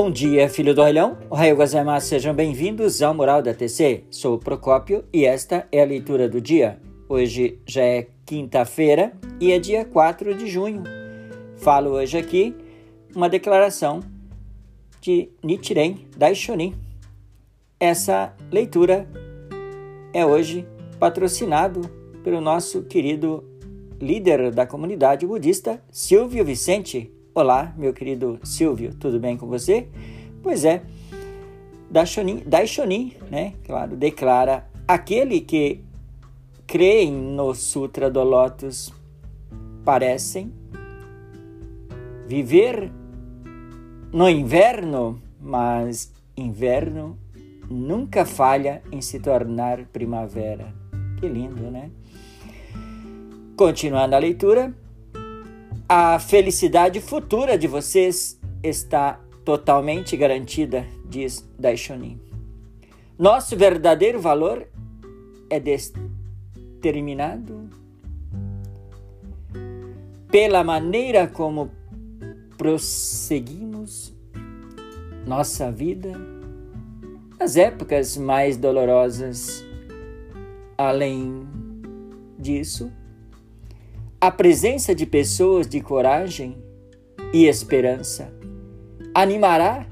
Bom dia, filho do orelhão. Ohayou gozaimasu, sejam bem-vindos ao Mural da TC. Sou o Procópio e esta é a leitura do dia. Hoje já é quinta-feira e é dia 4 de junho. Falo hoje aqui uma declaração de Nichiren Daishonin. Essa leitura é hoje patrocinado pelo nosso querido líder da comunidade budista, Silvio Vicente. Olá, meu querido Silvio, tudo bem com você? Pois é, Daishonin, Daishonin né, claro, declara aquele que creem no Sutra do Lótus parecem viver no inverno, mas inverno nunca falha em se tornar primavera. Que lindo, né? Continuando a leitura, a felicidade futura de vocês está totalmente garantida, diz Daishonin. Nosso verdadeiro valor é determinado pela maneira como prosseguimos nossa vida nas épocas mais dolorosas. Além disso, a presença de pessoas de coragem e esperança animará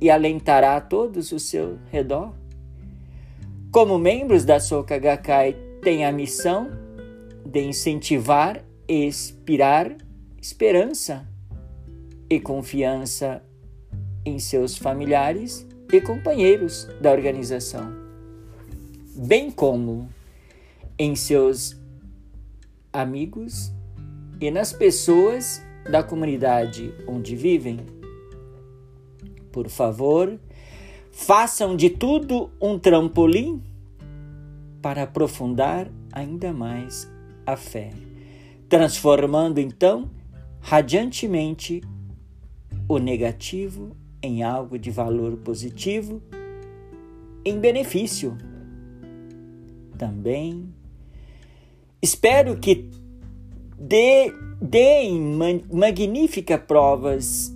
e alentará todos o seu redor. Como membros da Soka Gakkai, tem a missão de incentivar e inspirar esperança e confiança em seus familiares e companheiros da organização, bem como em seus amigos e nas pessoas da comunidade onde vivem. Por favor, façam de tudo um trampolim para aprofundar ainda mais a fé, transformando então radiantemente o negativo em algo de valor positivo, em benefício. Também Espero que deem magníficas provas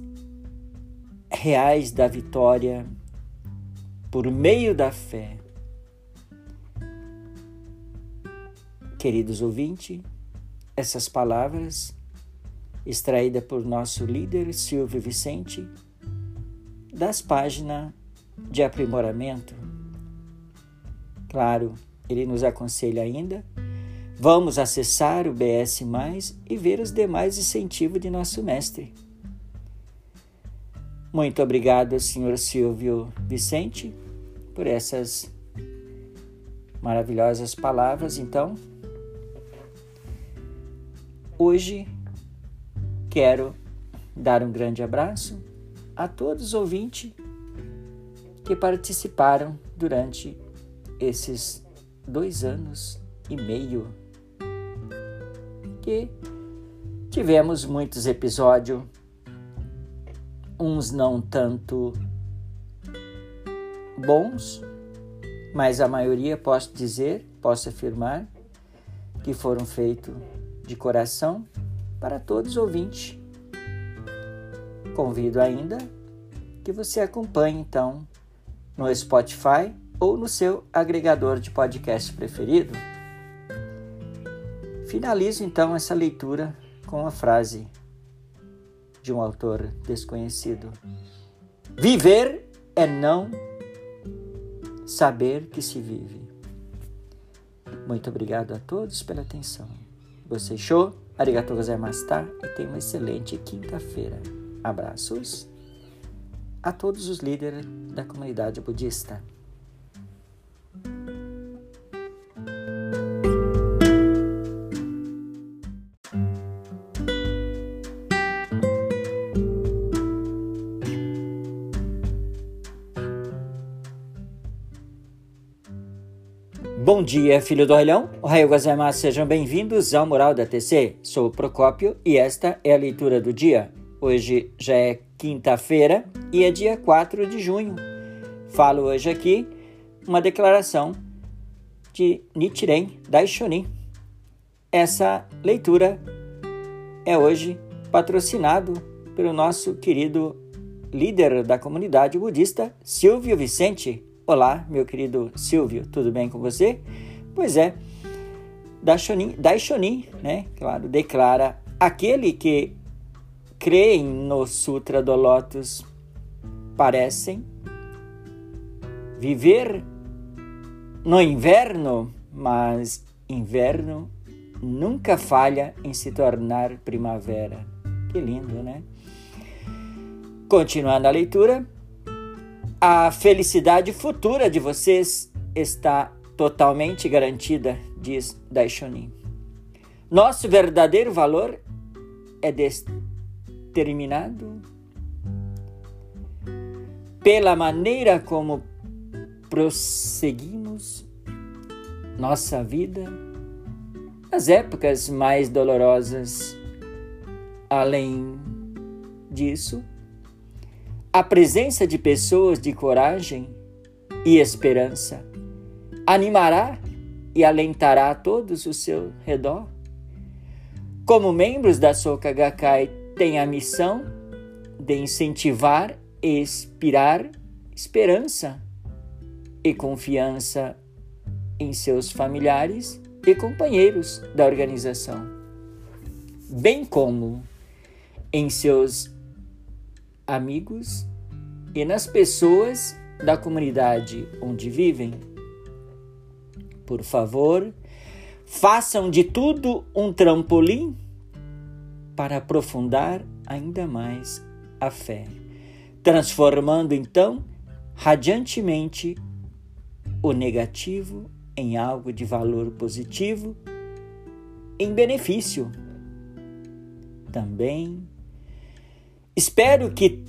reais da vitória por meio da fé. Queridos ouvintes, essas palavras extraídas por nosso líder Silvio Vicente das páginas de aprimoramento. Claro, ele nos aconselha ainda Vamos acessar o BS Mais e ver os demais incentivos de nosso mestre. Muito obrigado, senhor Silvio Vicente, por essas maravilhosas palavras. Então, hoje quero dar um grande abraço a todos os ouvintes que participaram durante esses dois anos e meio que tivemos muitos episódios, uns não tanto bons, mas a maioria posso dizer, posso afirmar, que foram feitos de coração para todos os ouvintes. Convido ainda que você acompanhe então no Spotify ou no seu agregador de podcast preferido. Finalizo então essa leitura com a frase de um autor desconhecido: Viver é não saber que se vive. Muito obrigado a todos pela atenção. Você show? Arigatou gozaimasu e tenha uma excelente quinta-feira. Abraços a todos os líderes da comunidade budista. Bom dia, filho do orelhão. Ohayou gozaimasu, sejam bem-vindos ao Mural da TC. Sou o Procópio e esta é a leitura do dia. Hoje já é quinta-feira e é dia 4 de junho. Falo hoje aqui uma declaração de Nichiren Daishonin. Essa leitura é hoje patrocinado pelo nosso querido líder da comunidade budista, Silvio Vicente. Olá, meu querido Silvio, tudo bem com você? Pois é, Daishonin, né? Claro, declara aquele que creem no Sutra do Lótus parecem viver no inverno, mas inverno nunca falha em se tornar primavera. Que lindo, né? Continuando a leitura, a felicidade futura de vocês está totalmente garantida, diz Daishonin. Nosso verdadeiro valor é determinado pela maneira como prosseguimos nossa vida nas épocas mais dolorosas. Além disso, a presença de pessoas de coragem e esperança animará e alentará todos o seu redor. Como membros da Soka Gakkai, tem a missão de incentivar e inspirar esperança e confiança em seus familiares e companheiros da organização, bem como em seus amigos e nas pessoas da comunidade onde vivem. Por favor, façam de tudo um trampolim para aprofundar ainda mais a fé, transformando então radiantemente o negativo em algo de valor positivo, em benefício. Também espero que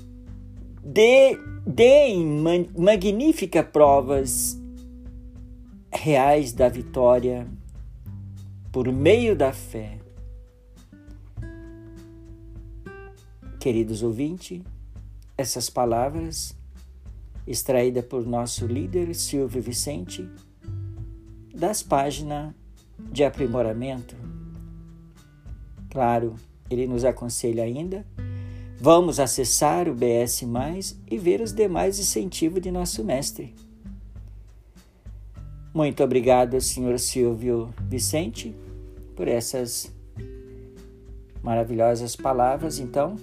deem magníficas provas reais da vitória por meio da fé. Queridos ouvintes, essas palavras extraídas por nosso líder Silvio Vicente das páginas de aprimoramento. Claro, ele nos aconselha ainda. Vamos acessar o BS e ver os demais incentivos de nosso mestre. Muito obrigado, senhor Silvio Vicente, por essas maravilhosas palavras. Então,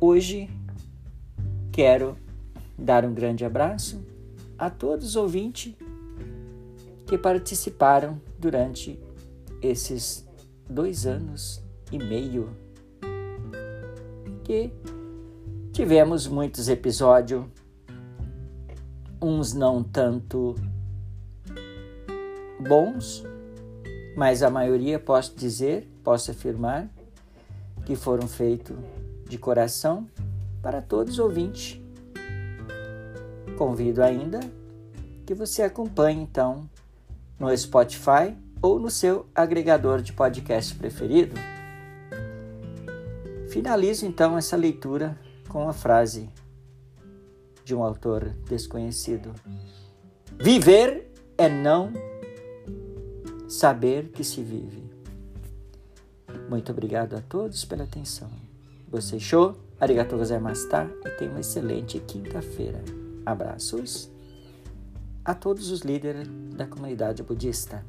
hoje quero dar um grande abraço a todos os ouvintes que participaram durante esses dois anos e meio que tivemos muitos episódios, uns não tanto bons, mas a maioria posso dizer, posso afirmar que foram feitos de coração para todos os ouvintes Convido ainda que você acompanhe então no Spotify ou no seu agregador de podcast preferido. Finalizo então essa leitura com a frase de um autor desconhecido: Viver é não saber que se vive. Muito obrigado a todos pela atenção. Você show? Arigatou gozaimashita e tenha uma excelente quinta-feira. Abraços a todos os líderes da comunidade budista.